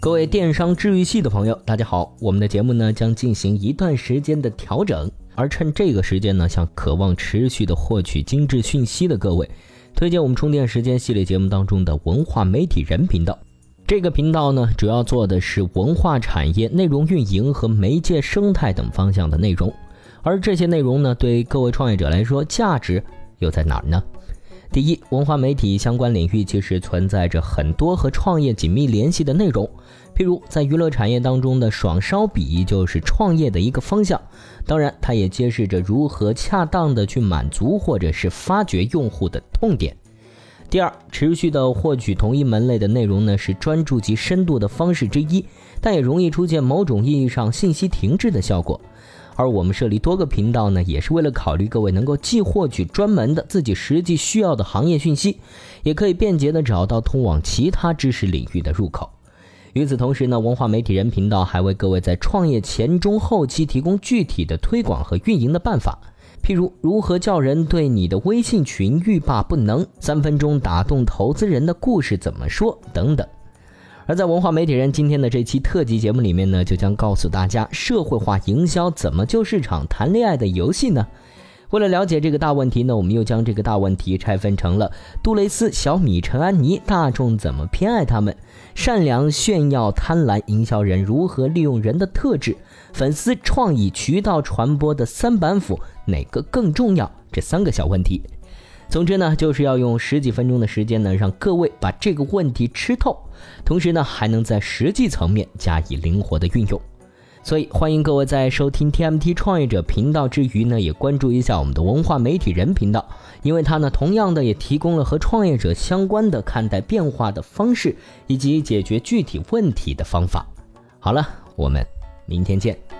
各位电商治愈系的朋友，大家好！我们的节目呢将进行一段时间的调整，而趁这个时间呢，向渴望持续的获取精致讯息的各位，推荐我们充电时间系列节目当中的文化媒体人频道。这个频道呢，主要做的是文化产业、内容运营和媒介生态等方向的内容，而这些内容呢，对各位创业者来说，价值又在哪儿呢？第一，文化媒体相关领域其实存在着很多和创业紧密联系的内容，譬如在娱乐产业当中的爽烧笔就是创业的一个方向，当然它也揭示着如何恰当的去满足或者是发掘用户的痛点。第二，持续的获取同一门类的内容呢，是专注及深度的方式之一，但也容易出现某种意义上信息停滞的效果。而我们设立多个频道呢，也是为了考虑各位能够既获取专门的自己实际需要的行业讯息，也可以便捷的找到通往其他知识领域的入口。与此同时呢，文化媒体人频道还为各位在创业前中后期提供具体的推广和运营的办法，譬如如何叫人对你的微信群欲罢不能，三分钟打动投资人的故事怎么说等等。而在文化媒体人今天的这期特辑节目里面呢，就将告诉大家社会化营销怎么就是场谈恋爱的游戏呢？为了了解这个大问题呢，我们又将这个大问题拆分成了杜蕾斯、小米、陈安妮，大众怎么偏爱他们？善良、炫耀、贪婪，营销人如何利用人的特质？粉丝、创意、渠道传播的三板斧，哪个更重要？这三个小问题。总之呢，就是要用十几分钟的时间呢，让各位把这个问题吃透，同时呢，还能在实际层面加以灵活的运用。所以，欢迎各位在收听 TMT 创业者频道之余呢，也关注一下我们的文化媒体人频道，因为它呢，同样的也提供了和创业者相关的看待变化的方式，以及解决具体问题的方法。好了，我们明天见。